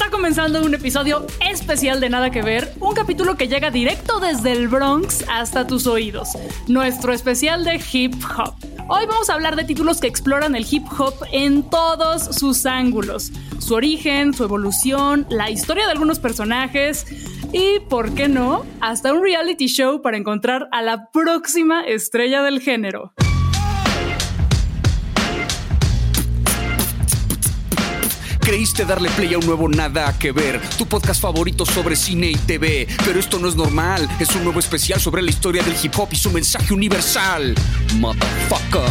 Está comenzando un episodio especial de Nada que Ver, un capítulo que llega directo desde el Bronx hasta tus oídos, nuestro especial de hip hop. Hoy vamos a hablar de títulos que exploran el hip hop en todos sus ángulos, su origen, su evolución, la historia de algunos personajes y, ¿por qué no?, hasta un reality show para encontrar a la próxima estrella del género. Creíste darle play a un nuevo Nada que ver, tu podcast favorito sobre cine y TV. Pero esto no es normal, es un nuevo especial sobre la historia del hip hop y su mensaje universal. Motherfucker.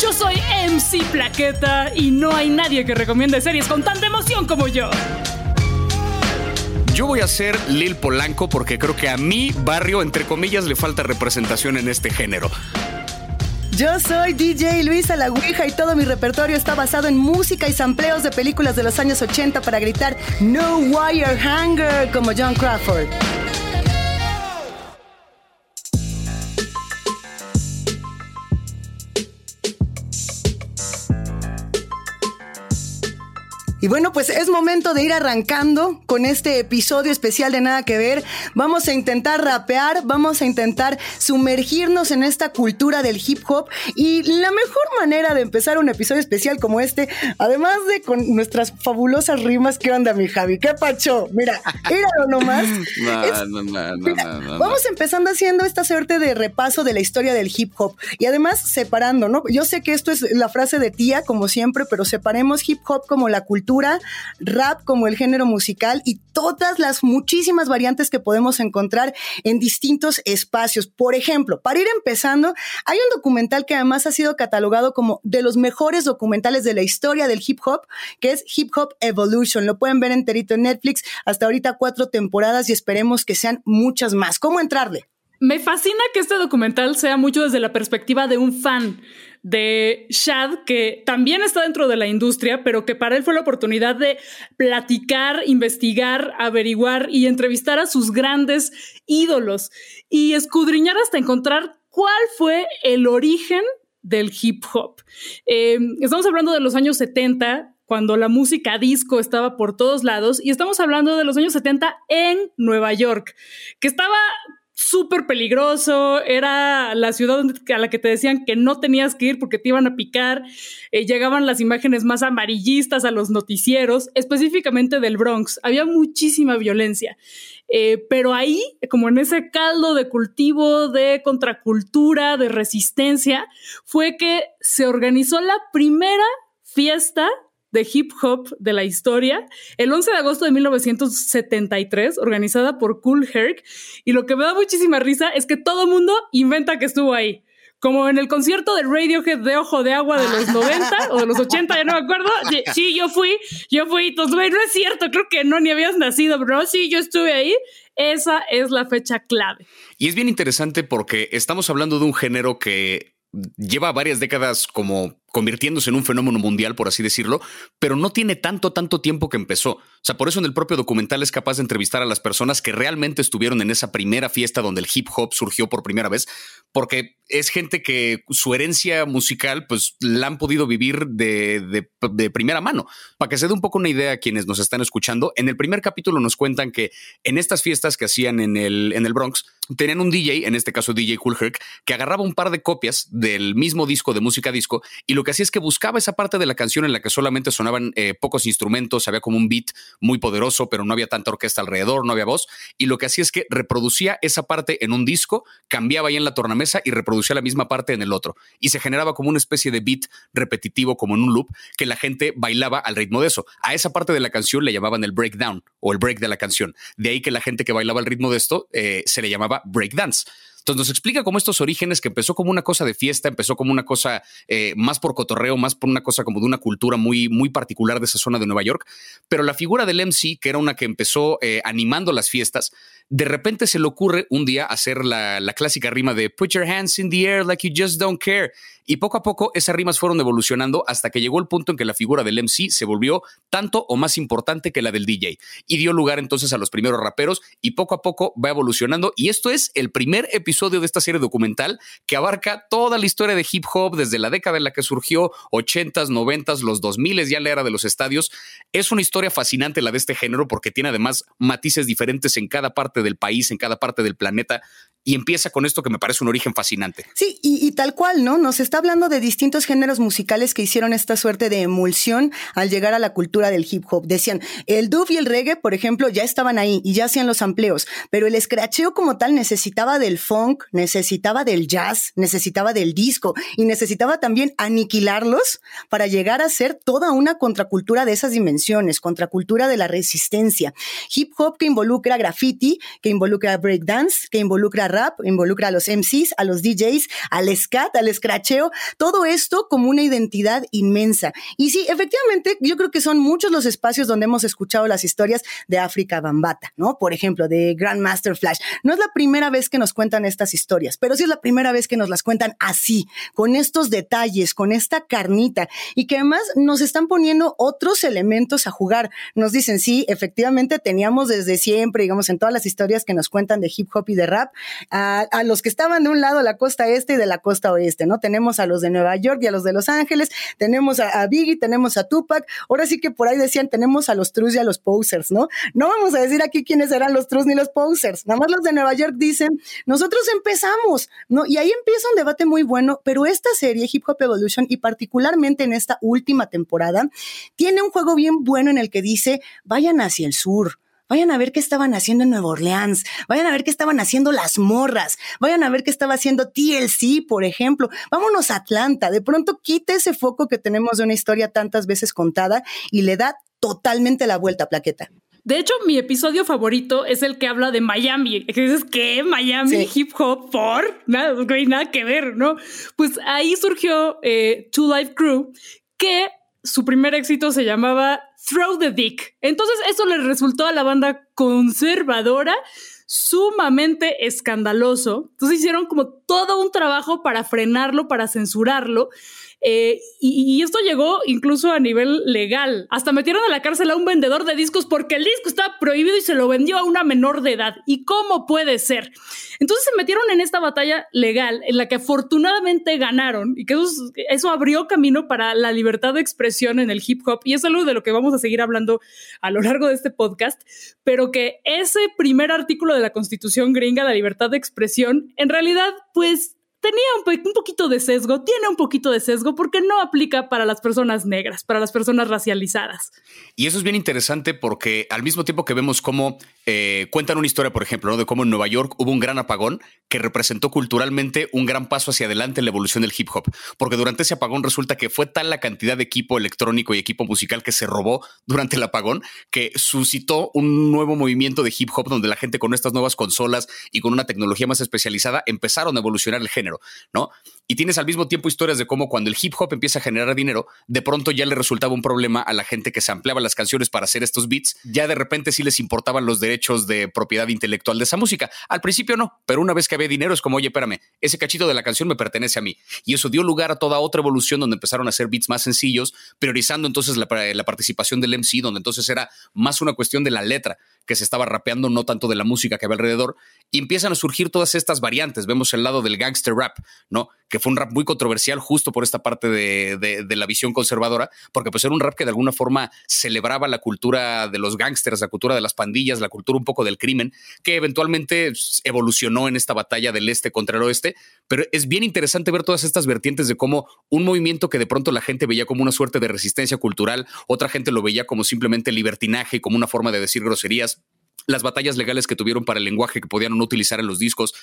Yo soy MC Plaqueta y no hay nadie que recomiende series con tanta emoción como yo. Yo voy a ser Lil Polanco porque creo que a mi barrio, entre comillas, le falta representación en este género. Yo soy DJ Luisa La Ouija y todo mi repertorio está basado en música y sampleos de películas de los años 80 para gritar No Wire Hanger como John Crawford. Y bueno, pues es momento de ir arrancando con este episodio especial de Nada que Ver. Vamos a intentar rapear, vamos a intentar sumergirnos en esta cultura del hip hop. Y la mejor manera de empezar un episodio especial como este, además de con nuestras fabulosas rimas, ¿qué onda, mi Javi? ¿Qué pacho? Mira, míralo nomás. no, no, no, vamos empezando haciendo esta suerte de repaso de la historia del hip hop. Y además separando, ¿no? Yo sé que esto es la frase de tía, como siempre, pero separemos hip hop como la cultura rap como el género musical y todas las muchísimas variantes que podemos encontrar en distintos espacios. Por ejemplo, para ir empezando, hay un documental que además ha sido catalogado como de los mejores documentales de la historia del hip hop, que es Hip Hop Evolution. Lo pueden ver enterito en Netflix, hasta ahorita cuatro temporadas y esperemos que sean muchas más. ¿Cómo entrarle? Me fascina que este documental sea mucho desde la perspectiva de un fan de Shad, que también está dentro de la industria, pero que para él fue la oportunidad de platicar, investigar, averiguar y entrevistar a sus grandes ídolos y escudriñar hasta encontrar cuál fue el origen del hip hop. Em, estamos hablando de los años 70, cuando la música disco estaba por todos lados, y estamos hablando de los años 70 en Nueva York, que estaba súper peligroso, era la ciudad a la que te decían que no tenías que ir porque te iban a picar, eh, llegaban las imágenes más amarillistas a los noticieros, específicamente del Bronx, había muchísima violencia, eh, pero ahí, como en ese caldo de cultivo, de contracultura, de resistencia, fue que se organizó la primera fiesta de hip hop de la historia, el 11 de agosto de 1973, organizada por Cool Herc. Y lo que me da muchísima risa es que todo mundo inventa que estuvo ahí. Como en el concierto de Radiohead de Ojo de Agua de los 90 o de los 80, ya no me acuerdo. Sí, yo fui, yo fui. Entonces, no es cierto, creo que no ni habías nacido, pero sí, yo estuve ahí. Esa es la fecha clave. Y es bien interesante porque estamos hablando de un género que lleva varias décadas como convirtiéndose en un fenómeno mundial, por así decirlo, pero no tiene tanto, tanto tiempo que empezó. O sea, por eso en el propio documental es capaz de entrevistar a las personas que realmente estuvieron en esa primera fiesta donde el hip hop surgió por primera vez, porque es gente que su herencia musical, pues la han podido vivir de, de primera mano. Para que se dé un poco una idea a quienes nos están escuchando, en el primer capítulo nos cuentan que en estas fiestas que hacían en el, en el Bronx, tenían un DJ, en este caso DJ Cool Herc, que agarraba un par de copias del mismo disco de música disco y lo que hacía es que buscaba esa parte de la canción en la que solamente sonaban eh, pocos instrumentos, había como un beat muy poderoso, pero no había tanta orquesta alrededor, no había voz, y lo que hacía es que reproducía esa parte en un disco, cambiaba ahí en la tornamesa y reproducía la misma parte en el otro, y se generaba como una especie de beat repetitivo, como en un loop, que la gente bailaba al ritmo de eso. A esa parte de la canción le llamaban el breakdown o el break de la canción. De ahí que la gente que bailaba al ritmo de esto eh, se le llamaba breakdance. Entonces nos explica cómo estos orígenes que empezó como una cosa de fiesta, empezó como una cosa eh, más por cotorreo, más por una cosa como de una cultura muy, muy particular de esa zona de Nueva York. Pero la figura del MC, que era una que empezó eh, animando las fiestas, de repente se le ocurre un día hacer la, la, clásica rima de Put your hands in the air like you just don't care. Y poco a poco esas rimas fueron evolucionando hasta que llegó el punto en que la figura del MC se volvió tanto o más importante que la del DJ. Y dio lugar entonces a los primeros raperos y poco a poco va evolucionando. Y esto es el primer episodio de esta serie documental que abarca toda la historia de hip hop desde la década en la que surgió, 80s, 90s, los 2000 ya la era de los estadios. Es una historia fascinante la de este género porque tiene además matices diferentes en cada parte del país, en cada parte del planeta y empieza con esto que me parece un origen fascinante. Sí, y, tal cual, ¿no? Nos está hablando de distintos géneros musicales que hicieron esta suerte de emulsión al llegar a la cultura del hip hop. Decían, el dub y el reggae, por ejemplo, ya estaban ahí y ya hacían los amplios, pero el escracheo como tal necesitaba del funk, necesitaba del jazz, necesitaba del disco y necesitaba también aniquilarlos para llegar a ser toda una contracultura de esas dimensiones, contracultura de la resistencia. Hip hop que involucra graffiti, que involucra breakdance, que involucra rap, involucra a los MCs, a los DJs, al scat, al scratcheo, todo esto como una identidad inmensa. Y sí, efectivamente, yo creo que son muchos los espacios donde hemos escuchado las historias de África Bambata, ¿no? Por ejemplo, de Grandmaster Flash. No es la primera vez que nos cuentan estas historias, pero sí es la primera vez que nos las cuentan así, con estos detalles, con esta carnita, y que además nos están poniendo otros elementos a jugar. Nos dicen, sí, efectivamente teníamos desde siempre, digamos, en todas las historias que nos cuentan de hip hop y de rap, a, los que estaban de un lado, la costa este y de la costa oeste, ¿no? Tenemos a los de Nueva York y a los de Los Ángeles, tenemos a, Biggie, tenemos a Tupac, ahora sí que por ahí decían, tenemos a los trus y a los posers, ¿no? No vamos a decir aquí quiénes eran los trus ni los posers, nada más los de Nueva York dicen, nosotros empezamos, ¿no? Y ahí empieza un debate muy bueno, pero esta serie, Hip Hop Evolution, y particularmente en esta última temporada, tiene un juego bien bueno en el que dice, vayan hacia el sur, Vayan a ver qué estaban haciendo en Nueva Orleans. Vayan a ver qué estaban haciendo las morras. Vayan a ver qué estaba haciendo TLC, por ejemplo. Vámonos a Atlanta. De pronto quita ese foco que tenemos de una historia tantas veces contada y le da totalmente la vuelta a plaqueta. De hecho, mi episodio favorito es el que habla de Miami. Que dices, ¿qué? Miami, hip hop, por nada, no hay nada que ver, ¿no? Pues ahí surgió eh, Two Life Crew, que su primer éxito se llamaba Throw the Dick. Entonces eso le resultó a la banda conservadora sumamente escandaloso. Entonces hicieron como todo un trabajo para frenarlo, para censurarlo. Eh, y, esto llegó incluso a nivel legal. Hasta metieron a la cárcel a un vendedor de discos porque el disco estaba prohibido y se lo vendió a una menor de edad. ¿Y cómo puede ser? Entonces se metieron en esta batalla legal en la que afortunadamente ganaron y que eso, eso abrió camino para la libertad de expresión en el hip hop. Y es algo de lo que vamos a seguir hablando a lo largo de este podcast. Pero que ese primer artículo de la Constitución gringa, la libertad de expresión, en realidad, pues tenía un, poquito de sesgo, tiene un poquito de sesgo porque no aplica para las personas negras, para las personas racializadas. Y eso es bien interesante porque al mismo tiempo que vemos cómo eh, cuentan una historia, por ejemplo, ¿no? de cómo en Nueva York hubo un gran apagón que representó culturalmente un gran paso hacia adelante en la evolución del hip hop, porque durante ese apagón resulta que fue tal la cantidad de equipo electrónico y equipo musical que se robó durante el apagón que suscitó un nuevo movimiento de hip hop donde la gente con estas nuevas consolas y con una tecnología más especializada empezaron a evolucionar el género. ¿no? Y tienes al mismo tiempo historias de cómo cuando el hip hop empieza a generar dinero, de pronto ya le resultaba un problema a la gente que se ampliaba las canciones para hacer estos beats, ya de repente sí les importaban los derechos de propiedad intelectual de esa música. Al principio no, pero una vez que había dinero es como, oye, espérame, ese cachito de la canción me pertenece a mí. Y eso dio lugar a toda otra evolución donde empezaron a hacer beats más sencillos, priorizando entonces la, la participación del MC, donde entonces era más una cuestión de la letra que se estaba rapeando, no tanto de la música que había alrededor, y empiezan a surgir todas estas variantes. Vemos el lado del gangster rap, ¿no? Que fue un rap muy controversial justo por esta parte de, la visión conservadora, porque pues era un rap que de alguna forma celebraba la cultura de los gangsters, la cultura de las pandillas, la cultura un poco del crimen, que eventualmente evolucionó en esta batalla del este contra el oeste, pero es bien interesante ver todas estas vertientes de cómo un movimiento que de pronto la gente veía como una suerte de resistencia cultural, otra gente lo veía como simplemente libertinaje, como una forma de decir groserías, las batallas legales que tuvieron para el lenguaje que podían no utilizar en los discos,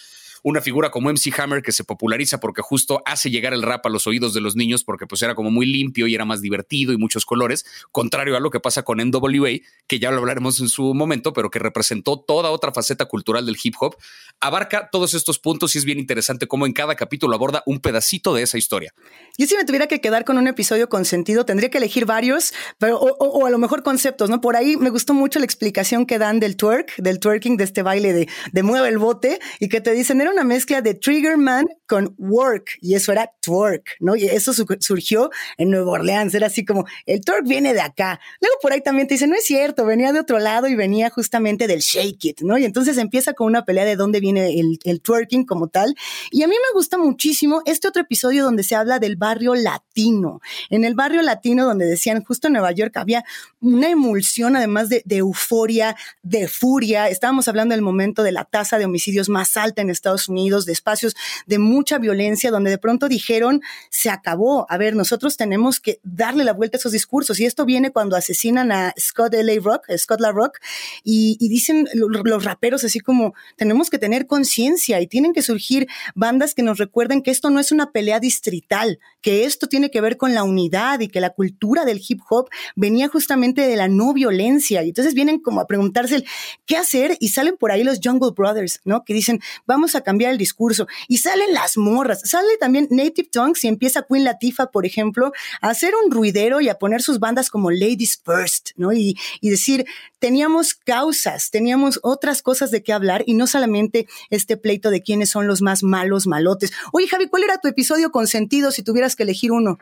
una figura como MC Hammer que se populariza porque justo hace llegar el rap a los oídos de los niños porque pues era como muy limpio y era más divertido y muchos colores, contrario a lo que pasa con NWA, que ya lo hablaremos en su momento, pero que representó toda otra faceta cultural del hip hop, abarca todos estos puntos y es bien interesante cómo en cada capítulo aborda un pedacito de esa historia. Yo si me tuviera que quedar con un episodio con sentido, tendría que elegir varios, pero o, a lo mejor conceptos, ¿no? Por ahí me gustó mucho la explicación que dan del twerk, del twerking, de este baile de, de mueve el bote y que te dicen era una mezcla de Trigger Man con work y eso era twerk, ¿no? Y eso surgió en Nueva Orleans, era así como el twerk viene de acá. Luego por ahí también te dicen, no es cierto, venía de otro lado y venía justamente del shake it, ¿no? Y entonces empieza con una pelea de dónde viene el, twerking como tal. Y a mí me gusta muchísimo este otro episodio donde se habla del barrio latino. En el barrio latino donde decían justo en Nueva York había una emulsión además de, de euforia, de furia. Estábamos hablando del momento de la tasa de homicidios más alta en Estados Unidos, de espacios de mucha violencia, donde de pronto dijeron, se acabó. A ver, nosotros tenemos que darle la vuelta a esos discursos. Y esto viene cuando asesinan a Scott L.A. Rock, Scott La Rock, y, dicen los raperos así como, tenemos que tener conciencia y tienen que surgir bandas que nos recuerden que esto no es una pelea distrital, que esto tiene que ver con la unidad y que la cultura del hip hop venía justamente de la no violencia. Y entonces vienen como a preguntarse qué hacer y salen por ahí los Jungle Brothers, ¿no? Que dicen, vamos a cambiar el discurso. Y salen las morras, sale también Native Tongues y empieza Queen Latifah, por ejemplo, a hacer un ruidero y a poner sus bandas como Ladies First, ¿no? Y, y decir, teníamos causas, teníamos otras cosas de qué hablar y no solamente este pleito de quiénes son los más malos malotes. Oye, Javi, ¿cuál era tu episodio con sentido si tuvieras que elegir uno?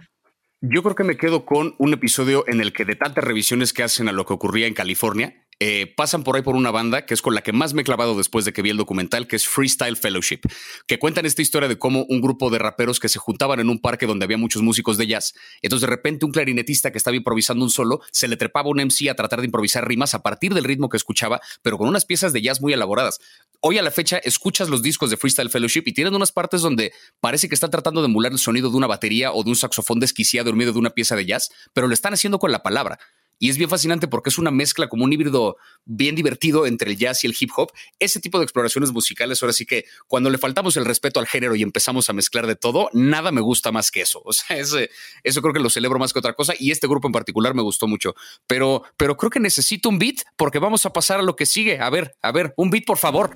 Yo creo que me quedo con un episodio en el que de tantas revisiones que hacen a lo que ocurría en California, eh, pasan por ahí por una banda que es con la que más me he clavado después de que vi el documental, que es Freestyle Fellowship, que cuentan esta historia de cómo un grupo de raperos que se juntaban en un parque donde había muchos músicos de jazz. Entonces, de repente, un clarinetista que estaba improvisando un solo se le trepaba un MC a tratar de improvisar rimas a partir del ritmo que escuchaba, pero con unas piezas de jazz muy elaboradas. Hoy a la fecha escuchas los discos de Freestyle Fellowship y tienen unas partes donde parece que están tratando de emular el sonido de una batería o de un saxofón desquiciado en medio de una pieza de jazz, pero lo están haciendo con la palabra. Y es bien fascinante porque es una mezcla como un híbrido bien divertido entre el jazz y el hip hop. Ese tipo de exploraciones musicales, ahora sí que cuando le faltamos el respeto al género y empezamos a mezclar de todo, nada me gusta más que eso. O sea, ese, eso creo que lo celebro más que otra cosa y este grupo en particular me gustó mucho. Pero, pero creo que necesito un beat porque vamos a pasar a lo que sigue. A ver, a ver, un beat por favor.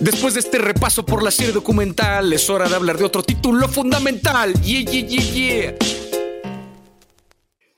Después de este repaso por la serie documental, es hora de hablar de otro título fundamental. Yeah, yeah, yeah, yeah.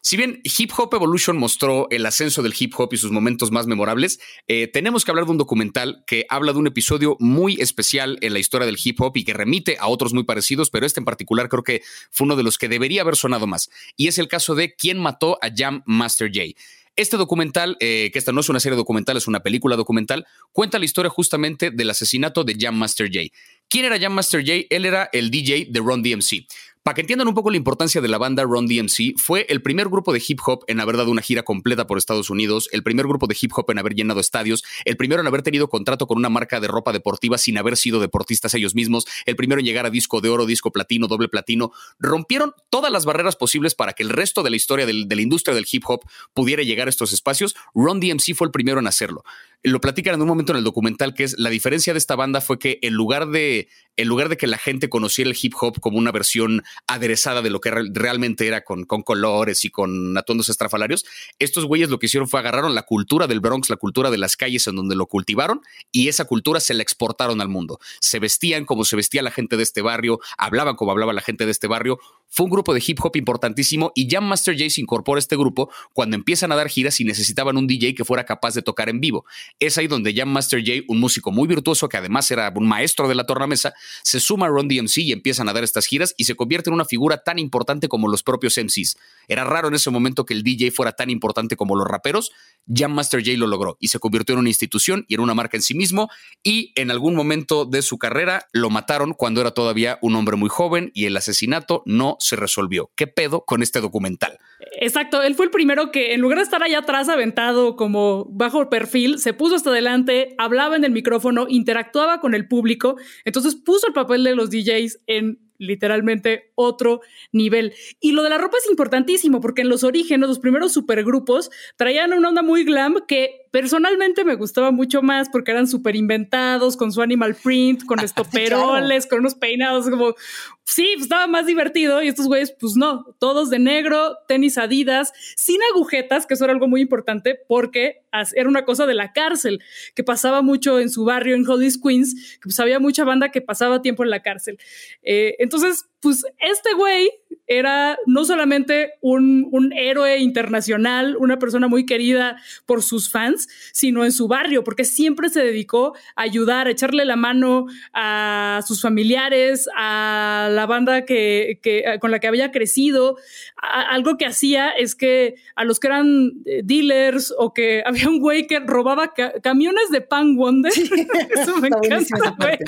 Si bien Hip Hop Evolution mostró el ascenso del hip hop y sus momentos más memorables, eh, tenemos que hablar de un documental que habla de un episodio muy especial en la historia del hip hop y que remite a otros muy parecidos, pero este en particular creo que fue uno de los que debería haber sonado más. Y es el caso de ¿Quién mató a Jam Master Jay? Este documental, eh, que esta no es una serie documental, es una película documental, cuenta la historia justamente del asesinato de Jam Master Jay. ¿Quién era Jam Master Jay? Él era el DJ de Ron DMC. Para que entiendan un poco la importancia de la banda Run DMC, fue el primer grupo de hip hop en haber dado una gira completa por Estados Unidos, el primer grupo de hip hop en haber llenado estadios, el primero en haber tenido contrato con una marca de ropa deportiva sin haber sido deportistas ellos mismos, el primero en llegar a disco de oro, disco platino, doble platino. Rompieron todas las barreras posibles para que el resto de la historia de la industria del hip hop pudiera llegar a estos espacios. Run DMC fue el primero en hacerlo lo platican en un momento en el documental que es la diferencia de esta banda fue que en lugar de en lugar de que la gente conociera el hip hop como una versión aderezada de lo que realmente era con, con colores y con atuendos estrafalarios, estos güeyes lo que hicieron fue agarraron la cultura del Bronx, la cultura de las calles en donde lo cultivaron y esa cultura se la exportaron al mundo. Se vestían como se vestía la gente de este barrio, hablaban como hablaba la gente de este barrio. Fue un grupo de hip hop importantísimo y Jam Master Jay se incorpora a este grupo cuando empiezan a dar giras y necesitaban un DJ que fuera capaz de tocar en vivo. Es ahí donde Jam Master Jay, un músico muy virtuoso que además era un maestro de la tornamesa, se suma a Ron DMC y empiezan a dar estas giras y se convierte en una figura tan importante como los propios MCs. Era raro en ese momento que el DJ fuera tan importante como los raperos. Jam Master Jay lo logró y se convirtió en una institución y en una marca en sí mismo y en algún momento de su carrera lo mataron cuando era todavía un hombre muy joven y el asesinato no se resolvió. ¿Qué pedo con este documental? Exacto, él fue el primero que en lugar de estar allá atrás aventado como bajo perfil, se puso hasta adelante, hablaba en el micrófono, interactuaba con el público, entonces puso el papel de los DJs en literalmente otro nivel. Y lo de la ropa es importantísimo porque en los orígenes, los primeros supergrupos traían una onda muy glam que personalmente me gustaba mucho más porque eran súper inventados, con su animal print, con estoperoles, con unos peinados como, sí, pues, estaba más divertido y estos güeyes, pues no, todos de negro, tenis adidas, sin agujetas, que eso era algo muy importante porque era una cosa de la cárcel, que pasaba mucho en su barrio en Hollis, Queens, que pues había mucha banda que pasaba tiempo en la cárcel. Eh, entonces, pues este güey era no solamente un, un, héroe internacional, una persona muy querida por sus fans, sino en su barrio, porque siempre se dedicó a ayudar, a echarle la mano a sus familiares, a la banda que, que con la que había crecido. algo que hacía es que a los que eran eh, dealers o que había un güey que robaba camiones de Pan Wonder, eso me encanta, güey.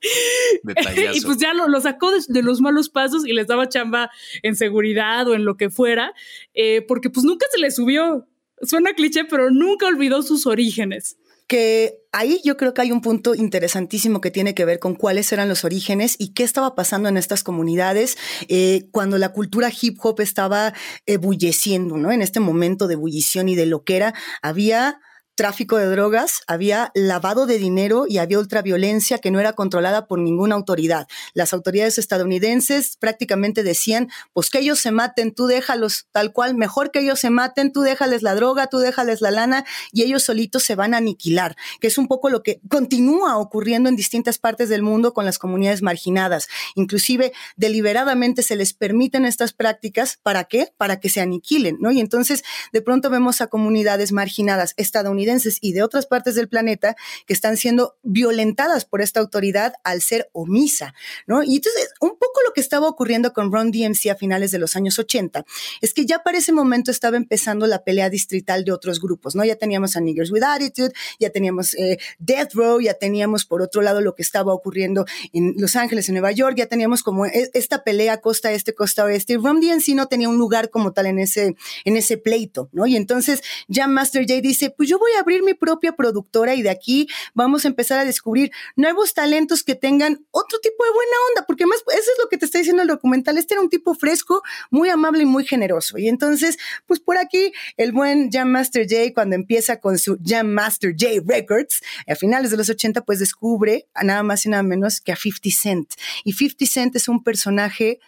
y pues ya lo, sacó de, los malos pasos y les daba chamba en seguridad o en lo que fuera, eh, porque pues nunca se le subió. Suena cliché, pero nunca olvidó sus orígenes que ahí yo creo que hay un punto interesantísimo que tiene que ver con cuáles eran los orígenes y qué estaba pasando en estas comunidades eh, cuando la cultura hip hop estaba ebulleciendo, ¿no? En este momento de ebullición y de loquera, había tráfico de drogas, había lavado de dinero y había ultraviolencia que no era controlada por ninguna autoridad. Las autoridades estadounidenses prácticamente decían, pues que ellos se maten, tú déjalos tal cual, mejor que ellos se maten, tú déjales la droga, tú déjales la lana y ellos solitos se van a aniquilar, que es un poco lo que continúa ocurriendo en distintas partes del mundo con las comunidades marginadas. Inclusive deliberadamente se les permiten estas prácticas, ¿para qué? Para que se aniquilen, ¿no? Y entonces de pronto vemos a comunidades marginadas estadounidenses y de otras partes del planeta que están siendo violentadas por esta autoridad al ser omisa, ¿no? Y entonces, un poco lo que estaba ocurriendo con Ron DMC a finales de los años 80 es que ya para ese momento estaba empezando la pelea distrital de otros grupos, ¿no? Ya teníamos a Niggers with Attitude, ya teníamos eh, Death Row, ya teníamos por otro lado lo que estaba ocurriendo en Los Ángeles, en Nueva York, ya teníamos como e, esta pelea costa este, costa oeste, y Ron DMC no tenía un lugar como tal en ese, en ese pleito, ¿no? Y entonces ya Master J dice, pues yo voy a abrir mi propia productora y de aquí vamos a empezar a descubrir nuevos talentos que tengan otro tipo de buena onda, porque más eso es lo que te está diciendo el documental. Este era un tipo fresco, muy amable y muy generoso. Y entonces, pues por aquí, el buen Jam Master J, cuando empieza con su Jam Master J Records, a finales de los 80, pues descubre a nada más y nada menos que a 50 Cent. Y 50 Cent es un personaje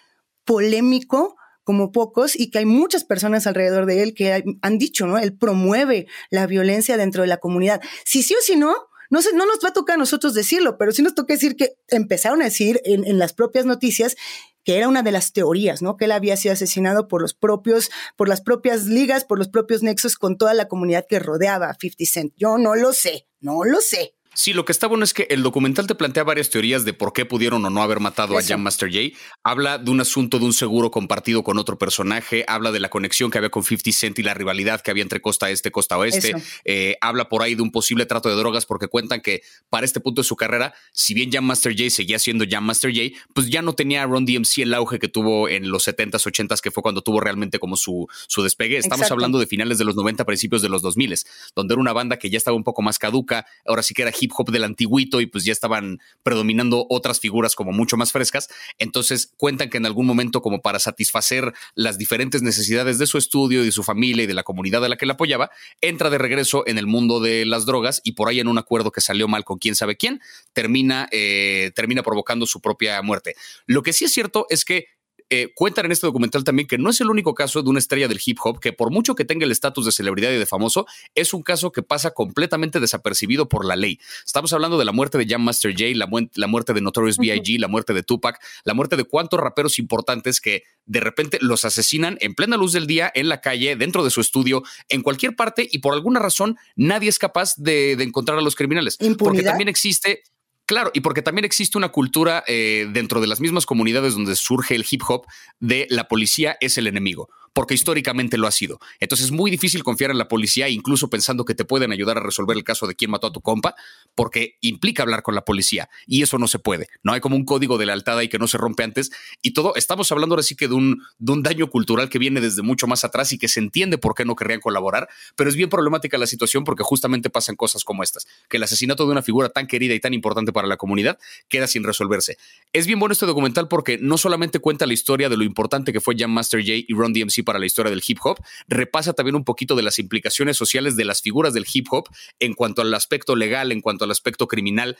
polémico, como pocos y que hay muchas personas alrededor de él que han dicho, ¿no? Él promueve la violencia dentro de la comunidad. Si sí o si no, no, no nos va a tocar a nosotros decirlo, pero sí nos toca decir que empezaron a decir en, en, las propias noticias que era una de las teorías, ¿no? Que él había sido asesinado por los propios, por las propias ligas, por los propios nexos con toda la comunidad que rodeaba a 50 Cent. Yo no lo sé, no lo sé. Sí, lo que está bueno es que el documental te plantea varias teorías de por qué pudieron o no haber matado a Jam Master Jay. Habla de un asunto de un seguro compartido con otro personaje, habla de la conexión que había con 50 Cent y la rivalidad que había entre costa este, costa oeste. Eh, habla por ahí de un posible trato de drogas porque cuentan que para este punto de su carrera, si bien Jam Master Jay seguía siendo Jam Master Jay, pues ya no tenía Ron DMC el auge que tuvo en los 70s, 80s, que fue cuando tuvo realmente como su, su despegue. Estamos hablando de finales de los 90, principios de los 2000, donde era una banda que ya estaba un poco más caduca, ahora sí que era hip hop del antiguito y pues ya estaban predominando otras figuras como mucho más frescas. Entonces cuentan que en algún momento como para satisfacer las diferentes necesidades de su estudio, de su familia y de la comunidad a la que le apoyaba, entra de regreso en el mundo de las drogas y por ahí en un acuerdo que salió mal con quién sabe quién, termina, eh, termina provocando su propia muerte. Lo que sí es cierto es que eh, cuentan en este documental también que no es el único caso de una estrella del hip hop que por mucho que tenga el estatus de celebridad y de famoso, es un caso que pasa completamente desapercibido por la ley. Estamos hablando de la muerte de Jam Master Jay, la, la muerte de Notorious B.I.G., la muerte de Tupac, la muerte de cuantos raperos importantes que de repente los asesinan en plena luz del día, en la calle, dentro de su estudio, en cualquier parte y por alguna razón nadie es capaz de, encontrar a los criminales. Porque también existe Claro, y porque también existe una cultura eh, dentro de las mismas comunidades donde surge el hip hop de la policía es el enemigo. Porque históricamente lo ha sido. Entonces es muy difícil confiar en la policía, incluso pensando que te pueden ayudar a resolver el caso de quién mató a tu compa, porque implica hablar con la policía y eso no se puede. No hay como un código de lealtad ahí que no se rompe antes y todo. Estamos hablando ahora sí que de un, de un daño cultural que viene desde mucho más atrás y que se entiende por qué no querrían colaborar, pero es bien problemática la situación porque justamente pasan cosas como estas, que el asesinato de una figura tan querida y tan importante para la comunidad queda sin resolverse. Es bien bueno este documental porque no solamente cuenta la historia de lo importante que fue Jam Master Jay y Ron DMC para la historia del hip hop, repasa también un poquito de las implicaciones sociales de las figuras del hip hop en cuanto al aspecto legal, en cuanto al aspecto criminal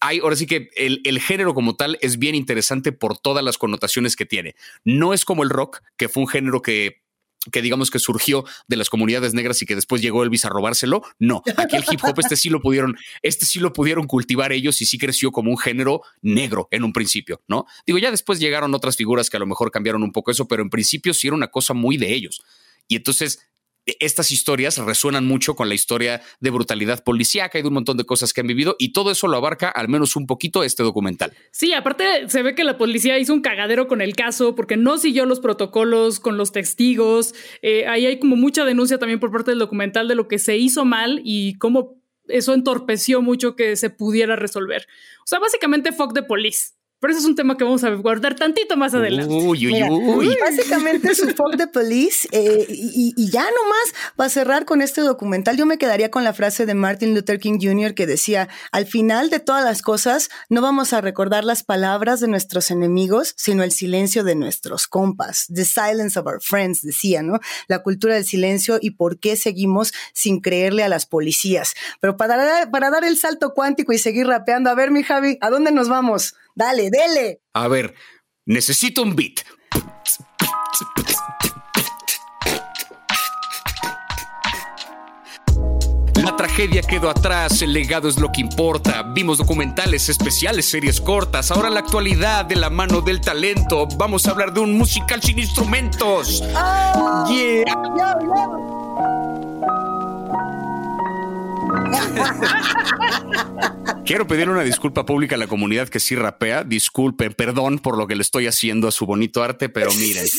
hay, ahora sí que el, el, género como tal es bien interesante por todas las connotaciones que tiene. No es como el rock, que fue un género que que digamos que surgió de las comunidades negras y que después llegó Elvis a robárselo. No, aquí el hip hop este sí lo pudieron, este sí lo pudieron cultivar ellos y sí creció como un género negro en un principio, ¿no? Digo, ya después llegaron otras figuras que a lo mejor cambiaron un poco eso, pero en principio sí era una cosa muy de ellos. Y entonces estas historias resuenan mucho con la historia de brutalidad policíaca y de un montón de cosas que han vivido y todo eso lo abarca al menos un poquito este documental. Sí, aparte se ve que la policía hizo un cagadero con el caso porque no siguió los protocolos con los testigos. Eh, ahí hay como mucha denuncia también por parte del documental de lo que se hizo mal y cómo eso entorpeció mucho que se pudiera resolver. O sea, básicamente fuck the police. Pero eso es un tema que vamos a guardar tantito más adelante. Uy, uy, uy. Básicamente su fuck the police. Eh, y, y, ya nomás, para cerrar con este documental, yo me quedaría con la frase de Martin Luther King Jr. que decía, al final de todas las cosas, no vamos a recordar las palabras de nuestros enemigos, sino el silencio de nuestros compas. The silence of our friends, decía, ¿no? La cultura del silencio y por qué seguimos sin creerle a las policías. Pero para dar, para dar el salto cuántico y seguir rapeando, a ver, mi Javi, ¿a dónde nos vamos? Dale, dele. A ver, necesito un beat. La tragedia quedó atrás, el legado es lo que importa. Vimos documentales especiales, series cortas. Ahora la actualidad de la mano del talento. Vamos a hablar de un musical sin instrumentos. Oh, yeah. yeah, yeah. Quiero pedir una disculpa pública a la comunidad que sí rapea. Disculpen, perdón por lo que le estoy haciendo a su bonito arte, pero miren.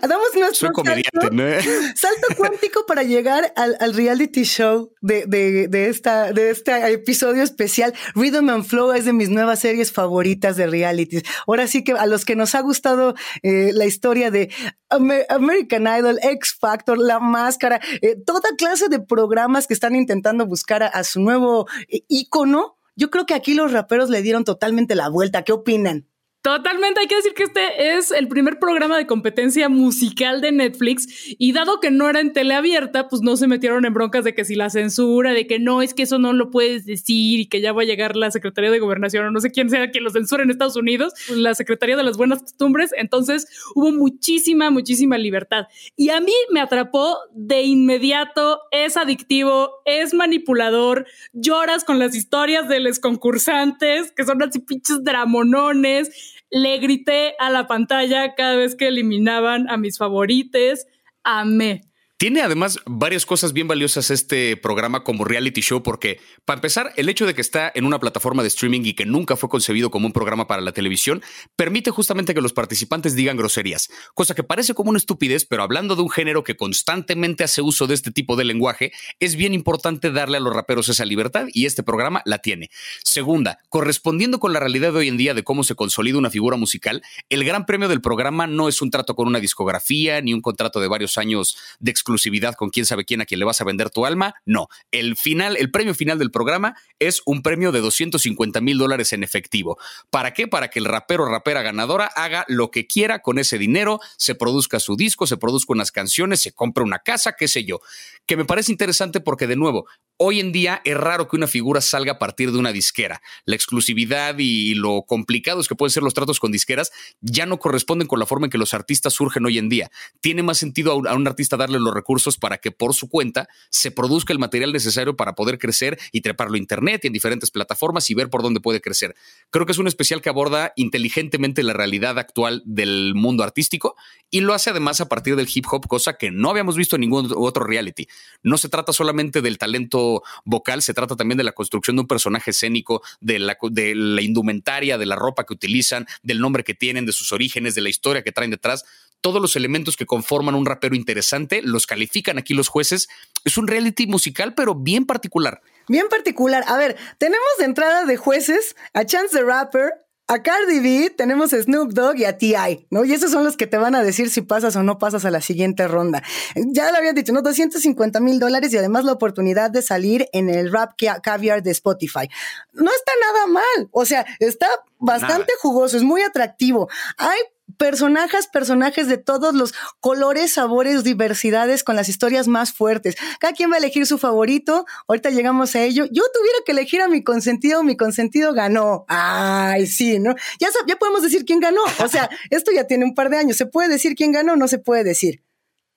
Damos nuestro salto, ¿no? salto cuántico para llegar al, al reality show de, de, de, esta, de este episodio especial. Rhythm and Flow es de mis nuevas series favoritas de reality. Ahora sí que a los que nos ha gustado eh, la historia de Amer American Idol, X Factor, La Máscara, eh, toda clase de programas que están intentando buscar a, a su nuevo eh, ícono. Yo creo que aquí los raperos le dieron totalmente la vuelta. ¿Qué opinan? Totalmente, hay que decir que este es el primer programa de competencia musical de Netflix y dado que no era en tele abierta, pues no se metieron en broncas de que si la censura, de que no, es que eso no lo puedes decir y que ya va a llegar la Secretaría de Gobernación o no sé quién sea quien lo censura en Estados Unidos, pues la Secretaría de las Buenas Costumbres, entonces hubo muchísima, muchísima libertad. Y a mí me atrapó de inmediato, es adictivo, es manipulador, lloras con las historias de los concursantes, que son así pinches dramonones, le grité a la pantalla cada vez que eliminaban a mis favorites. Amé. Tiene además varias cosas bien valiosas este programa como reality show porque, para empezar, el hecho de que está en una plataforma de streaming y que nunca fue concebido como un programa para la televisión, permite justamente que los participantes digan groserías, cosa que parece como una estupidez, pero hablando de un género que constantemente hace uso de este tipo de lenguaje, es bien importante darle a los raperos esa libertad y este programa la tiene. Segunda, correspondiendo con la realidad de hoy en día de cómo se consolida una figura musical, el gran premio del programa no es un trato con una discografía ni un contrato de varios años de exclusividad con quién sabe quién a quien le vas a vender tu alma. No, el final, el premio final del programa es un premio de 250 mil dólares en efectivo. ¿Para qué? Para que el rapero rapera ganadora haga lo que quiera con ese dinero, se produzca su disco, se produzca unas canciones, se compre una casa, qué sé yo. Que me parece interesante porque, de nuevo, hoy en día es raro que una figura salga a partir de una disquera. La exclusividad y lo complicados que pueden ser los tratos con disqueras ya no corresponden con la forma en que los artistas surgen hoy en día. Tiene más sentido a un, artista darle los recursos para que por su cuenta se produzca el material necesario para poder crecer y treparlo a internet y en diferentes plataformas y ver por dónde puede crecer. Creo que es un especial que aborda inteligentemente la realidad actual del mundo artístico y lo hace además a partir del hip hop, cosa que no habíamos visto en ningún otro reality. No se trata solamente del talento vocal, se trata también de la construcción de un personaje escénico, de la, de la indumentaria, de la ropa que utilizan, del nombre que tienen, de sus orígenes, de la historia que traen detrás todos los elementos que conforman un rapero interesante, los califican aquí los jueces. Es un reality musical, pero bien particular. Bien particular. A ver, tenemos de entrada de jueces a Chance the Rapper, a Cardi B, tenemos a Snoop Dogg y a T.I., ¿no? Y esos son los que te van a decir si pasas o no pasas a la siguiente ronda. Ya lo había dicho, ¿no? 250 mil dólares y además la oportunidad de salir en el Rap Caviar de Spotify. No está nada mal, o sea, está bastante jugoso, es muy atractivo. Hay personajes, personajes de todos los colores, sabores, diversidades, con las historias más fuertes. Cada quien va a elegir su favorito. Ahorita llegamos a ello. Yo tuviera que elegir a mi consentido, mi consentido ganó. Ay, sí, ¿no? Ya, ya podemos decir quién ganó. O sea, esto ya tiene un par de años. ¿Se puede decir quién ganó o no se puede decir?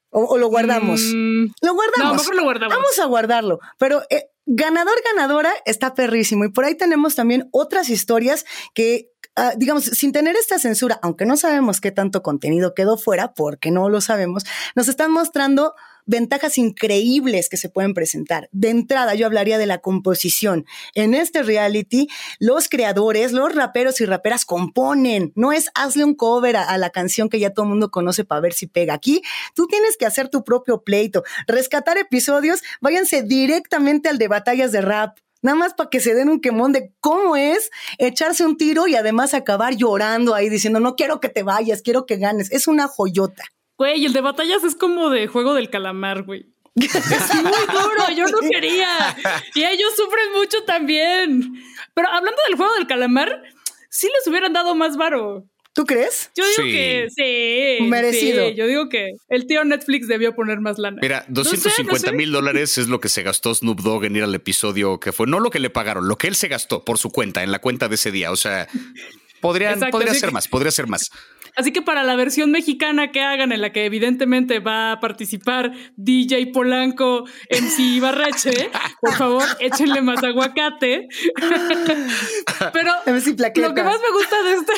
¿O, lo guardamos? Mm, lo guardamos. No, lo guardamos. Vamos a guardarlo. Pero eh, ganador, ganadora está perrísimo. Y por ahí tenemos también otras historias que Ah, digamos, sin tener esta censura, aunque no sabemos qué tanto contenido quedó fuera, porque no lo sabemos, nos están mostrando ventajas increíbles que se pueden presentar. De entrada, yo hablaría de la composición. En este reality, los creadores, los raperos y raperas componen. No es hazle un cover a, a la canción que ya todo el mundo conoce para ver si pega. Aquí tú tienes que hacer tu propio pleito, rescatar episodios, váyanse directamente al de batallas de rap Nada más para que se den un quemón de cómo es echarse un tiro y además acabar llorando ahí diciendo, no quiero que te vayas, quiero que ganes. Es una joyota. Güey, el de batallas es como de juego del calamar, güey. Es muy duro, yo no quería. Y ellos sufren mucho también. Pero hablando del juego del calamar, sí les hubieran dado más varo. ¿Tú crees? Yo digo que sí. Merecido. yo digo que el tío Netflix debió poner más lana. Mira, 250 mil dólares es lo que se gastó Snoop Dogg en ir al episodio que fue, no lo que le pagaron, lo que él se gastó por su cuenta, en la cuenta de ese día. O sea, podrían, podría ser más, podría ser más. Así que para la versión mexicana que hagan, en la que evidentemente va a participar DJ Polanco, MC Barrache, por favor, échenle más aguacate. Pero lo que más me gusta de este,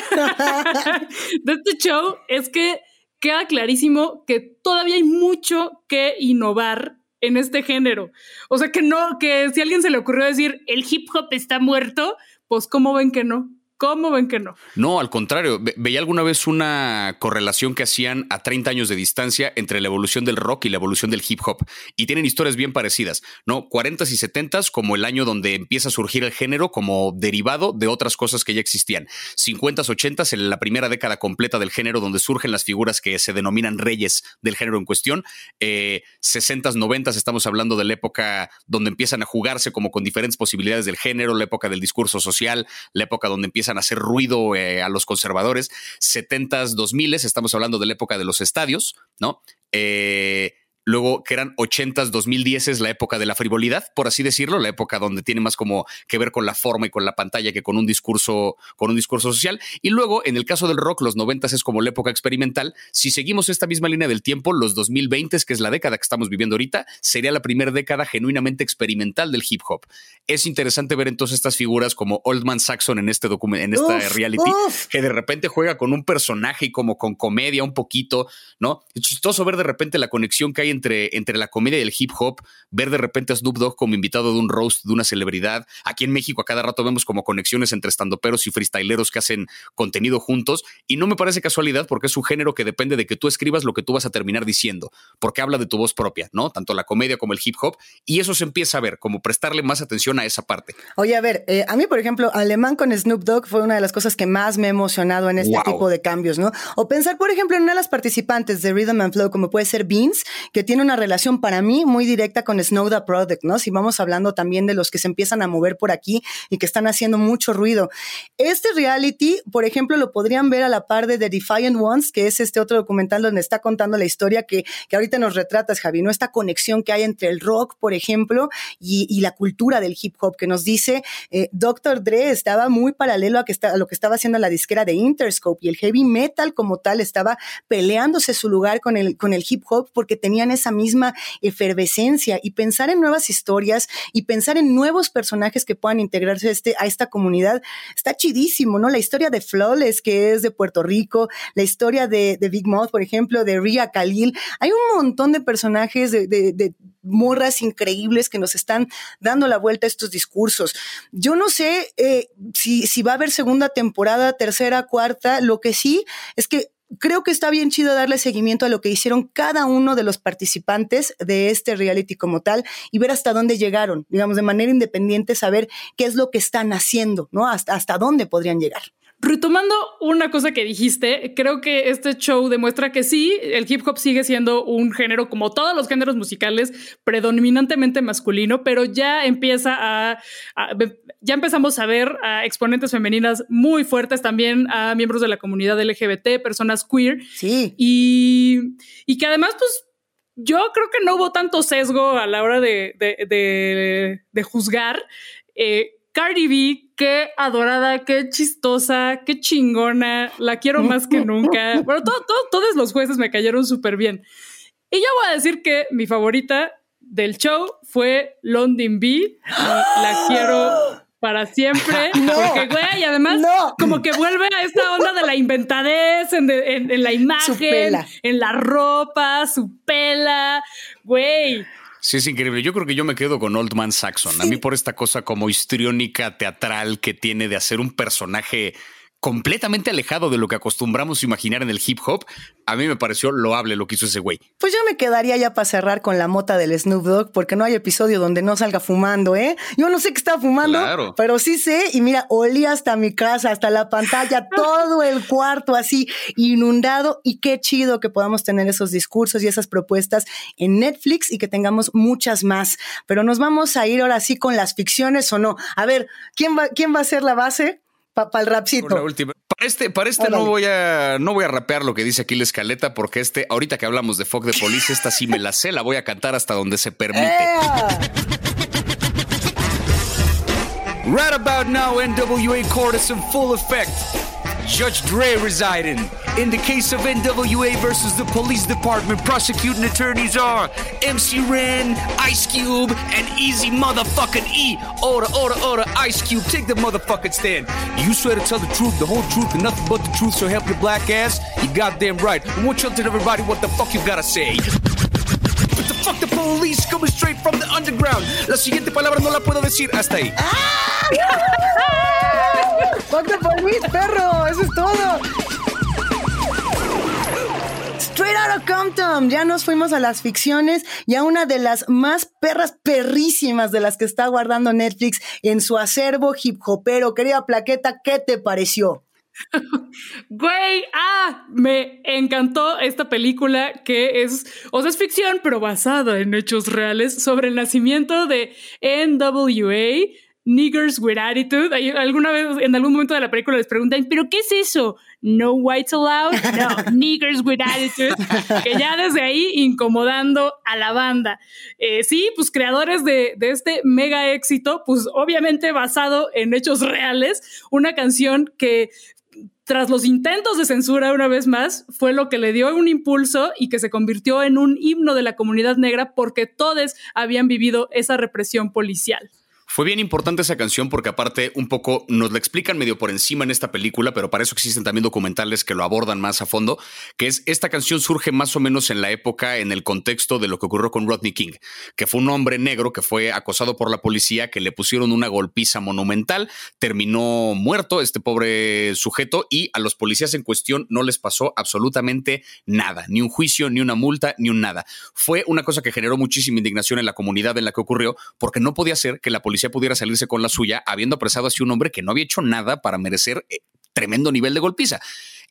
de este show es que queda clarísimo que todavía hay mucho que innovar en este género. O sea que no, que si a alguien se le ocurrió decir el hip hop está muerto, pues cómo ven que no. ¿Cómo ven que no? No, al contrario. veía alguna vez una correlación que hacían a 30 años de distancia entre la evolución del rock y la evolución del hip hop. Y tienen historias bien parecidas, ¿no? 40s y 70s como el año donde empieza a surgir el género como derivado de otras cosas que ya existían. 50s, 80s, en la primera década completa del género donde surgen las figuras que se denominan reyes del género en cuestión. 60s, 90s, estamos hablando de la época donde empiezan a jugarse como con diferentes posibilidades del género, la época del discurso social, la época donde empieza a hacer ruido eh, a los conservadores. 70s, 2000 estamos hablando de la época de los estadios, ¿no? Eh, luego que eran 80s, 2010 es la época de la frivolidad, por así decirlo, la época donde tiene más como que ver con la forma y con la pantalla que con un discurso, con un discurso social. Y luego, en el caso del rock, los 90s es como la época experimental. Si seguimos esta misma línea del tiempo, los 2020, que es la década que estamos viviendo ahorita, sería la primera década genuinamente experimental del hip hop. Es interesante ver entonces estas figuras como Old Man Saxon en este documento, en esta reality, que de repente juega con un personaje y como con comedia un poquito, ¿no? Es chistoso ver de repente la conexión que hay entre, entre la comedia y el hip hop, ver de repente a Snoop Dogg como invitado de un roast de una celebridad. Aquí en México a cada rato vemos como conexiones entre estandoperos y freestyleros que hacen contenido juntos y no me parece casualidad porque es un género que depende de que tú escribas lo que tú vas a terminar diciendo, porque habla de tu voz propia, ¿no? Tanto la comedia como el hip hop y eso se empieza a ver, como prestarle más atención a esa parte. Oye, a ver, eh, a mí, por ejemplo, Alemán con Snoop Dogg fue una de las cosas que más me ha emocionado en este tipo de cambios, ¿no? O pensar, por ejemplo, en una de las participantes de Rhythm and Flow, como puede ser Beans, que tiene una relación para mí muy directa con Snow the Product, ¿no? Si vamos hablando también de los que se empiezan a mover por aquí y que están haciendo mucho ruido. Este reality, por ejemplo, lo podrían ver a la par de The Defiant Ones, que es este otro documental donde está contando la historia que, que ahorita nos retratas, Javi, ¿no? Esta conexión que hay entre el rock, por ejemplo, y, y la cultura del hip hop, que nos dice eh, Dr. Dre estaba muy paralelo a, que está, a lo que estaba haciendo la disquera de Interscope y el heavy metal como tal estaba peleándose su lugar con el, con el hip hop porque tenían esa misma efervescencia y pensar en nuevas historias y pensar en nuevos personajes que puedan integrarse a, este, a esta comunidad está chidísimo, ¿no? La historia de Flawless, que es de Puerto Rico, la historia de, Big Mouth, por ejemplo, de Ria Khalil. Hay un montón de personajes de, morras increíbles que nos están dando la vuelta a estos discursos. Yo no sé eh, si va a haber segunda temporada, tercera, cuarta. Lo que sí es que creo que está bien chido darle seguimiento a lo que hicieron cada uno de los participantes de este reality como tal y ver hasta dónde llegaron, digamos, de manera independiente, saber qué es lo que están haciendo, ¿no? Hasta, hasta dónde podrían llegar. Retomando una cosa que dijiste, creo que este show demuestra que sí, el hip hop sigue siendo un género como todos los géneros musicales predominantemente masculino, pero ya empieza a, ya empezamos a ver a exponentes femeninas muy fuertes, también a miembros de la comunidad LGBT, personas queer. Sí. Y, y que además, pues yo creo que no hubo tanto sesgo a la hora de, de, de, juzgar. Eh, Cardi B, qué adorada, qué chistosa, qué chingona, la quiero más que nunca. Bueno, todos los jueces me cayeron súper bien. Y yo voy a decir que mi favorita del show fue London B. La quiero para siempre. Porque, güey, además, como que vuelve a esta onda de la inventadez en, la imagen, en la ropa, su pela. Güey, Sí, es increíble. Yo creo que yo me quedo con Old Man Saxon. A mí por esta cosa como histriónica, teatral que tiene de hacer un personaje completamente alejado de lo que acostumbramos imaginar en el hip hop, a mí me pareció loable lo que hizo ese güey. Pues yo me quedaría ya para cerrar con la mota del Snoop Dogg, porque no hay episodio donde no salga fumando, ¿eh? Yo no sé qué está fumando, pero sí sé, y mira, olía hasta mi casa, hasta la pantalla, todo el cuarto así inundado, y qué chido que podamos tener esos discursos y esas propuestas en Netflix y que tengamos muchas más. Pero nos vamos a ir ahora sí con las ficciones o no. A ver, ¿quién va, quién va a ser la base? Para el rapcito. La última. Para este, para este no voy a no voy a rapear lo que dice aquí la escaleta, porque este, ahorita que hablamos de Fog de Police, esta sí me la sé, la voy a cantar hasta donde se permite. Right about now, NWA Court is in full effect. Judge Dre residing. In the case of NWA versus the police department, prosecuting attorneys are MC Ren, Ice Cube, and Easy Motherfucking E. Order, order, order, Ice Cube, take the motherfucking stand. You swear to tell the truth, the whole truth, and nothing but the truth, so help your black ass? You goddamn right. I want you to tell everybody what the fuck you gotta say. What the fuck the police coming straight from the underground. La siguiente palabra no la puedo decir hasta ahí. Ah! Fuck the police, perro, eso es todo. Straight Outta Compton, ya nos fuimos a las ficciones y a una de las más perras perrísimas de las que está guardando Netflix en su acervo hip hopero. Querida Plaqueta, ¿qué te pareció? Güey, ah, me encantó esta película que es, o sea, es ficción, pero basada en hechos reales sobre el nacimiento de NWA, Niggers with Attitude. Alguna vez, en algún momento de la película les preguntan, ¿pero qué es eso? No whites allowed, no, niggers with attitude, que ya desde ahí incomodando a la banda. Eh, sí, pues creadores de, de este mega éxito, pues obviamente basado en hechos reales, una canción que tras los intentos de censura una vez más, fue lo que le dio un impulso y que se convirtió en un himno de la comunidad negra porque todos habían vivido esa represión policial. Fue bien importante esa canción porque aparte un poco nos la explican medio por encima en esta película, pero para eso existen también documentales que lo abordan más a fondo, que es esta canción surge más o menos en la época, en el contexto de lo que ocurrió con Rodney King, que fue un hombre negro que fue acosado por la policía, que le pusieron una golpiza monumental, terminó muerto este pobre sujeto y a los policías en cuestión no les pasó absolutamente nada, ni un juicio, ni una multa, ni un nada. Fue una cosa que generó muchísima indignación en la comunidad en la que ocurrió, porque no podía ser que la policía pudiera salirse con la suya, habiendo apresado así un hombre que no había hecho nada para merecer eh, tremendo nivel de golpiza.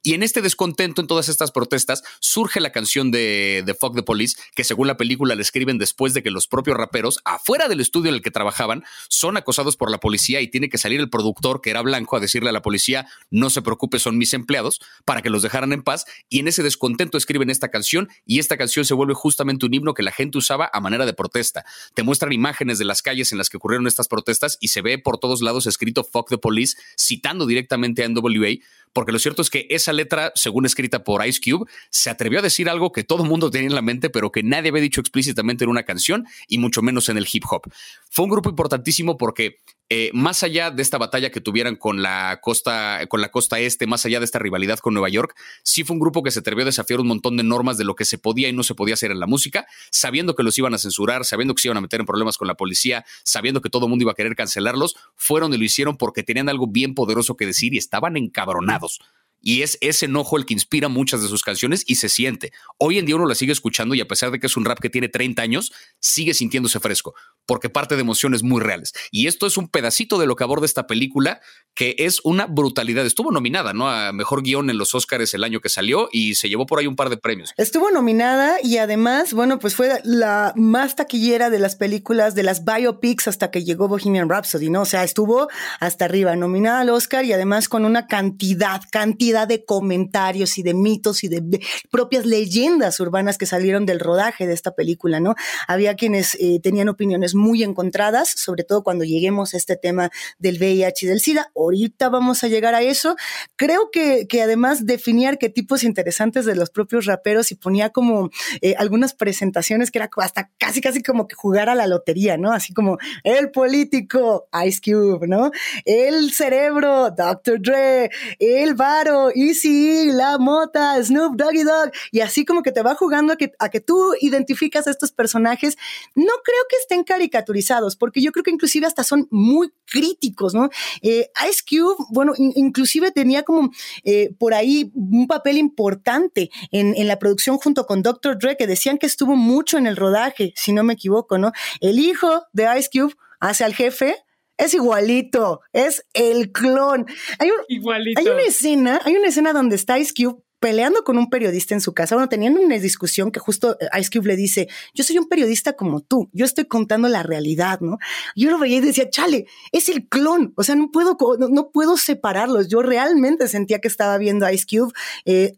Y en este descontento, en todas estas protestas, surge la canción de, de Fuck the Police, que según la película le escriben después de que los propios raperos, afuera del estudio en el que trabajaban, son acosados por la policía y tiene que salir el productor, que era blanco, a decirle a la policía, no se preocupe, son mis empleados, para que los dejaran en paz. Y en ese descontento escriben esta canción y esta canción se vuelve justamente un himno que la gente usaba a manera de protesta. Te muestran imágenes de las calles en las que ocurrieron estas protestas y se ve por todos lados escrito Fuck the Police, citando directamente a NWA, porque lo cierto es que esa letra, según escrita por Ice Cube, se atrevió a decir algo que todo el mundo tenía en la mente, pero que nadie había dicho explícitamente en una canción y mucho menos en el hip hop. Fue un grupo importantísimo porque eh, más allá de esta batalla que tuvieran con la costa, con la costa este, más allá de esta rivalidad con Nueva York, sí fue un grupo que se atrevió a desafiar un montón de normas de lo que se podía y no se podía hacer en la música, sabiendo que los iban a censurar, sabiendo que se iban a meter en problemas con la policía, sabiendo que todo el mundo iba a querer cancelarlos, fueron y lo hicieron porque tenían algo bien poderoso que decir y estaban encabronados. Y es ese enojo el que inspira muchas de sus canciones y se siente. Hoy en día uno la sigue escuchando y a pesar de que es un rap que tiene 30 años, sigue sintiéndose fresco, porque parte de emociones muy reales. Y esto es un pedacito de lo que aborda esta película, que es una brutalidad. Estuvo nominada, ¿no? A mejor guion en los Oscars el año que salió y se llevó por ahí un par de premios. Estuvo nominada y además, bueno, pues fue la más taquillera de las películas, de las biopics hasta que llegó Bohemian Rhapsody, ¿no? O sea, estuvo hasta arriba, nominada al Oscar y además con una cantidad, cantidad de comentarios y de mitos y de, propias leyendas urbanas que salieron del rodaje de esta película, ¿no? Había quienes eh, tenían opiniones muy encontradas, sobre todo cuando lleguemos a este tema del VIH y del SIDA. Ahorita vamos a llegar a eso. Creo que, que además definía arquetipos interesantes de los propios raperos y ponía como eh, algunas presentaciones que era hasta casi, casi como que jugar a la lotería, ¿no? Así como el político, Ice Cube, ¿no? El cerebro, Dr. Dre, el varo, Easy, la mota, Snoop Doggy Dog, y así como que te va jugando a que, a que tú identificas a estos personajes. No creo que estén caricaturizados, porque yo creo que inclusive hasta son muy críticos, ¿no? Eh, Ice Cube, bueno, inclusive tenía como eh, por ahí un papel importante en, en, la producción junto con Dr. Dre, que decían que estuvo mucho en el rodaje, si no me equivoco, ¿no? El hijo de Ice Cube hace al jefe, es igualito, es el clon. Hay, igualito. hay una escena, hay una escena donde está Ice Cube peleando con un periodista en su casa, bueno, teniendo una discusión que justo eh, Ice Cube le dice, yo soy un periodista como tú, yo estoy contando la realidad, ¿no? Yo lo veía y decía, chale, es el clon, o sea, no puedo, no, puedo separarlos, yo realmente sentía que estaba viendo Ice Cube. Eh,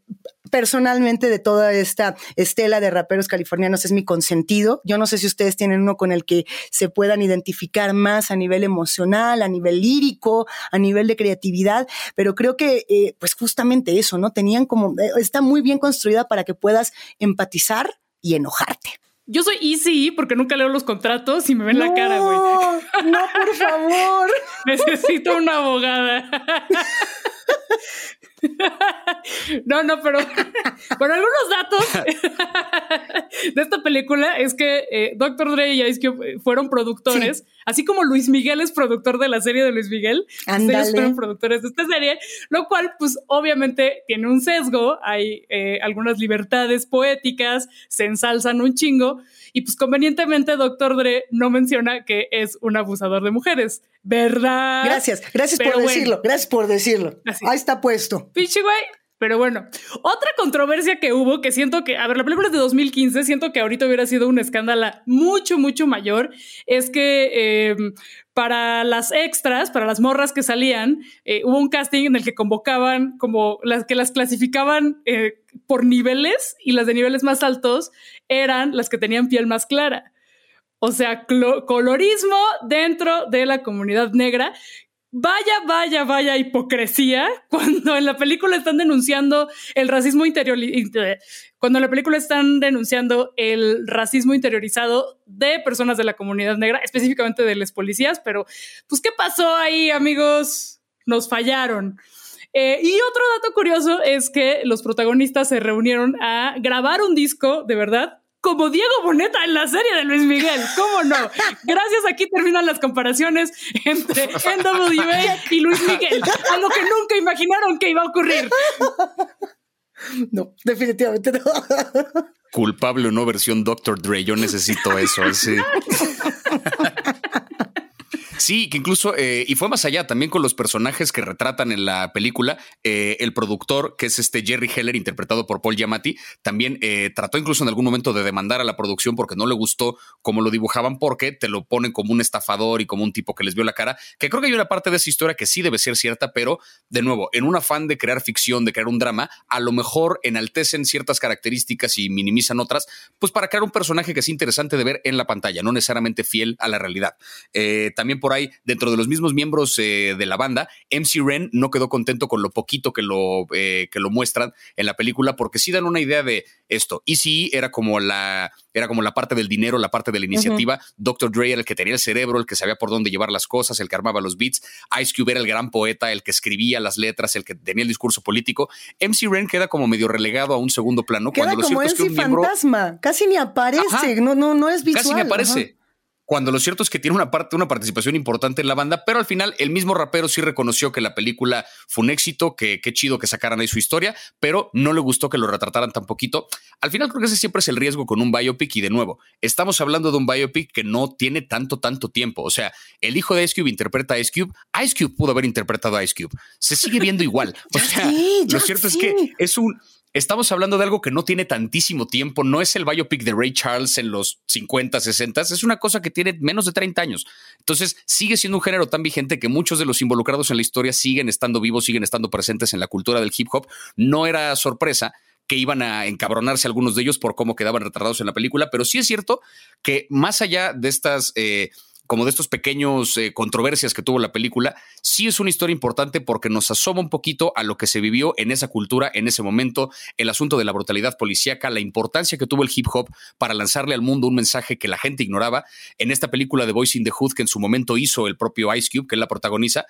personalmente de toda esta estela de raperos californianos es mi consentido. Yo no sé si ustedes tienen uno con el que se puedan identificar más a nivel emocional, a nivel lírico, a nivel de creatividad, pero creo que eh, pues justamente eso, ¿no? Tenían como eh, está muy bien construida para que puedas empatizar y enojarte. Yo soy easy porque nunca leo los contratos y me ven la cara, güey. No, por favor. Necesito una abogada. No, no, pero bueno, algunos datos de esta película es que eh, Doctor Dre y Ice Cube fueron productores, así como Luis Miguel es productor de la serie de Luis Miguel. Ellos fueron productores de esta serie, lo cual, pues, obviamente tiene un sesgo. Hay eh, algunas libertades poéticas, se ensalzan un chingo. Y pues convenientemente Doctor Dre no menciona que es un abusador de mujeres, ¿verdad? Gracias, gracias por decirlo, gracias por decirlo. Ahí está puesto. Pinche güey. Pero bueno, otra controversia que hubo, que siento que, a ver, la película es de 2015, siento que ahorita hubiera sido un escándalo mucho, mucho mayor, es que em, para las extras, para las morras que salían, eh, hubo un casting en el que convocaban como las que las clasificaban eh, por niveles y las de niveles más altos eran las que tenían piel más clara. O sea, colorismo dentro de la comunidad negra, Vaya, vaya, vaya hipocresía cuando en la película están denunciando el racismo interior, cuando en la película están denunciando el racismo interiorizado de personas de la comunidad negra, específicamente de las policías, pero pues, ¿qué pasó ahí, amigos? Nos fallaron. Eh, y otro dato curioso es que los protagonistas se reunieron a grabar un disco, de verdad, como Diego Boneta en la serie de Luis Miguel. ¿Cómo no? Gracias, aquí terminan las comparaciones entre NWA y Luis Miguel, a lo que nunca imaginaron que iba a ocurrir. No, definitivamente no. Culpable o no versión Dr. Dre, yo necesito eso. Ese. Sí, que incluso, eh, y fue más allá, también con los personajes que retratan en la película, eh, el productor, que es este Jerry Heller, interpretado por Paul Giamatti, también eh, trató incluso en algún momento de demandar a la producción porque no le gustó cómo lo dibujaban, porque te lo ponen como un estafador y como un tipo que les vio la cara, que creo que hay una parte de esa historia que sí debe ser cierta, pero de nuevo, en un afán de crear ficción, de crear un drama, a lo mejor enaltecen ciertas características y minimizan otras, pues para crear un personaje que es interesante de ver en la pantalla, no necesariamente fiel a la realidad. también por ahí, dentro de los mismos miembros eh, de la banda, MC Ren no quedó contento con lo poquito que lo, eh, que lo muestran en la película, porque sí dan una idea de esto. Y sí, era como la, era como la parte del dinero, la parte de la iniciativa. Dr. Dre era el que tenía el cerebro, el que sabía por dónde llevar las cosas, el que armaba los beats. Ice Cube era el gran poeta, el que escribía las letras, el que tenía el discurso político. MC Ren queda como medio relegado a un segundo plano. Queda cuando como MC fantasma, casi ni aparece, no, no, no es visual. Casi ni aparece cuando lo cierto es que tiene una parte, una participación importante en la banda, pero al final el mismo rapero sí reconoció que la película fue un éxito, que qué chido que sacaran ahí su historia, pero no le gustó que lo retrataran tan poquito. Al final creo que ese siempre es el riesgo con un biopic y de nuevo, estamos hablando de un biopic que no tiene tanto, tanto tiempo. O sea, el hijo de Ice Cube interpreta a Ice Cube, Ice Cube pudo haber interpretado a Ice Cube. Se sigue viendo igual. O sea, lo cierto es que es un estamos hablando de algo que no tiene tantísimo tiempo, no es el biopic de Ray Charles en los 50, 60, es una cosa que tiene menos de 30 años. Entonces, sigue siendo un género tan vigente que muchos de los involucrados en la historia siguen estando vivos, siguen estando presentes en la cultura del hip hop. No era sorpresa que iban a encabronarse algunos de ellos por cómo quedaban retardados en la película, pero sí es cierto que más allá de estas... Eh, como de estos pequeños eh, controversias que tuvo la película, sí es una historia importante porque nos asoma un poquito a lo que se vivió en esa cultura, en ese momento, el asunto de la brutalidad policíaca, la importancia que tuvo el hip hop para lanzarle al mundo un mensaje que la gente ignoraba. En esta película de Voice in the Hood, que en su momento hizo el propio Ice Cube, que él la protagoniza,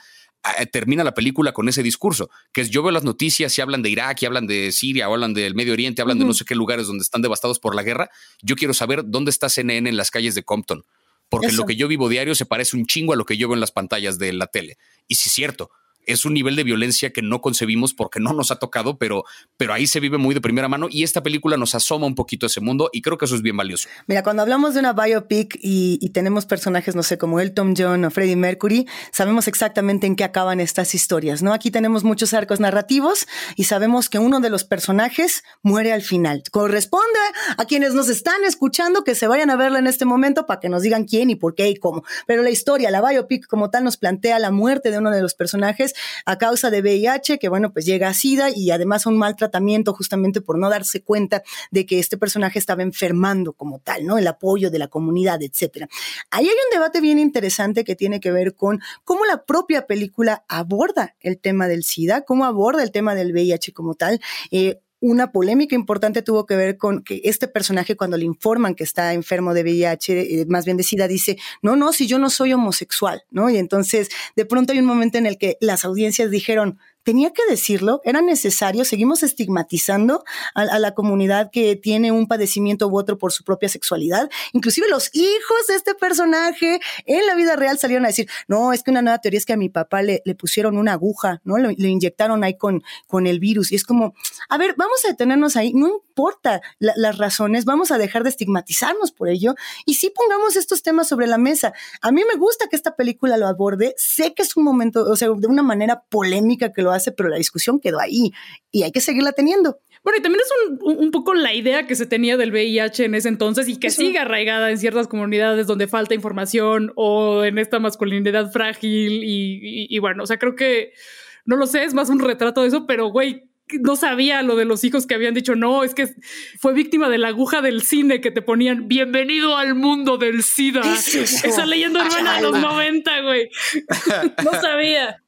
eh, termina la película con ese discurso, que es yo veo las noticias y hablan de Irak, y hablan de Siria, o hablan del Medio Oriente, hablan de no sé qué lugares donde están devastados por la guerra. Yo quiero saber dónde está CNN en las calles de Compton porque lo que yo vivo diario se parece un chingo a lo que yo veo en las pantallas de la tele. Y sí es cierto, es un nivel de violencia que no concebimos porque no nos ha tocado, pero, pero ahí se vive muy de primera mano y esta película nos asoma un poquito a ese mundo y creo que eso es bien valioso. Mira, cuando hablamos de una biopic y, y tenemos personajes, no sé, como Elton John o Freddie Mercury, sabemos exactamente en qué acaban estas historias, ¿no? Aquí tenemos muchos arcos narrativos y sabemos que uno de los personajes muere al final. Corresponde a quienes nos están escuchando que se vayan a verla en este momento para que nos digan quién y por qué y cómo. Pero la historia, la biopic como tal nos plantea la muerte de uno de los personajes a causa de VIH, que bueno, pues llega a SIDA y además un mal tratamiento justamente por no darse cuenta de que este personaje estaba enfermando como tal, ¿no? El apoyo de la comunidad, etcétera. Ahí hay un debate bien interesante que tiene que ver con cómo la propia película aborda el tema del SIDA, cómo aborda el tema del VIH como tal. Eh, una polémica importante tuvo que ver con que este personaje cuando le informan que está enfermo de VIH, eh, más bien de SIDA, dice, no, no, si yo no soy homosexual, ¿no? Y entonces de pronto hay un momento en el que las audiencias dijeron, tenía que decirlo, era necesario, seguimos estigmatizando a, la comunidad que tiene un padecimiento u otro por su propia sexualidad. Inclusive los hijos de este personaje en la vida real salieron a decir, no, es que una nueva teoría es que a mi papá le, le pusieron una aguja, ¿no? Le, inyectaron ahí con, con el virus. Y es como, a ver, vamos a detenernos ahí, importa las razones, vamos a dejar de estigmatizarnos por ello y sí pongamos estos temas sobre la mesa. A mí me gusta que esta película lo aborde, sé que es un momento, o sea, de una manera polémica que lo hace, pero la discusión quedó ahí y hay que seguirla teniendo. Bueno, y también es un, poco la idea que se tenía del VIH en ese entonces y que sigue arraigada en ciertas comunidades donde falta información o en esta masculinidad frágil y, y bueno, o sea, creo que, no lo sé, es más un retrato de eso, pero güey, no sabía lo de los hijos que habían dicho, no, es que fue víctima de la aguja del cine que te ponían, bienvenido al mundo del SIDA. Esa leyenda urbana de los 90, güey. no sabía.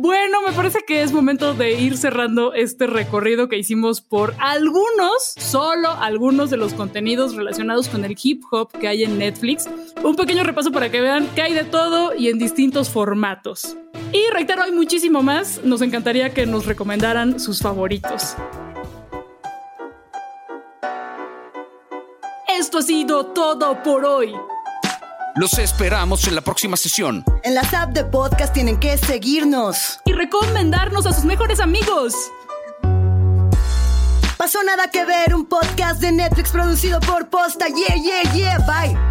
Bueno, me parece que es momento de ir cerrando este recorrido que hicimos por algunos, solo algunos de los contenidos relacionados con el hip hop que hay en Netflix. Un pequeño repaso para que vean que hay de todo y en distintos formatos. Y reitero, hay muchísimo más. Nos encantaría que nos recomendaran sus favoritos. Esto ha sido todo por hoy. Los esperamos en la próxima sesión. En las apps de podcast tienen que seguirnos. Y recomendarnos a sus mejores amigos. Pasó nada que ver, un podcast de Netflix producido por Posta. Yeah, yeah, yeah. Bye.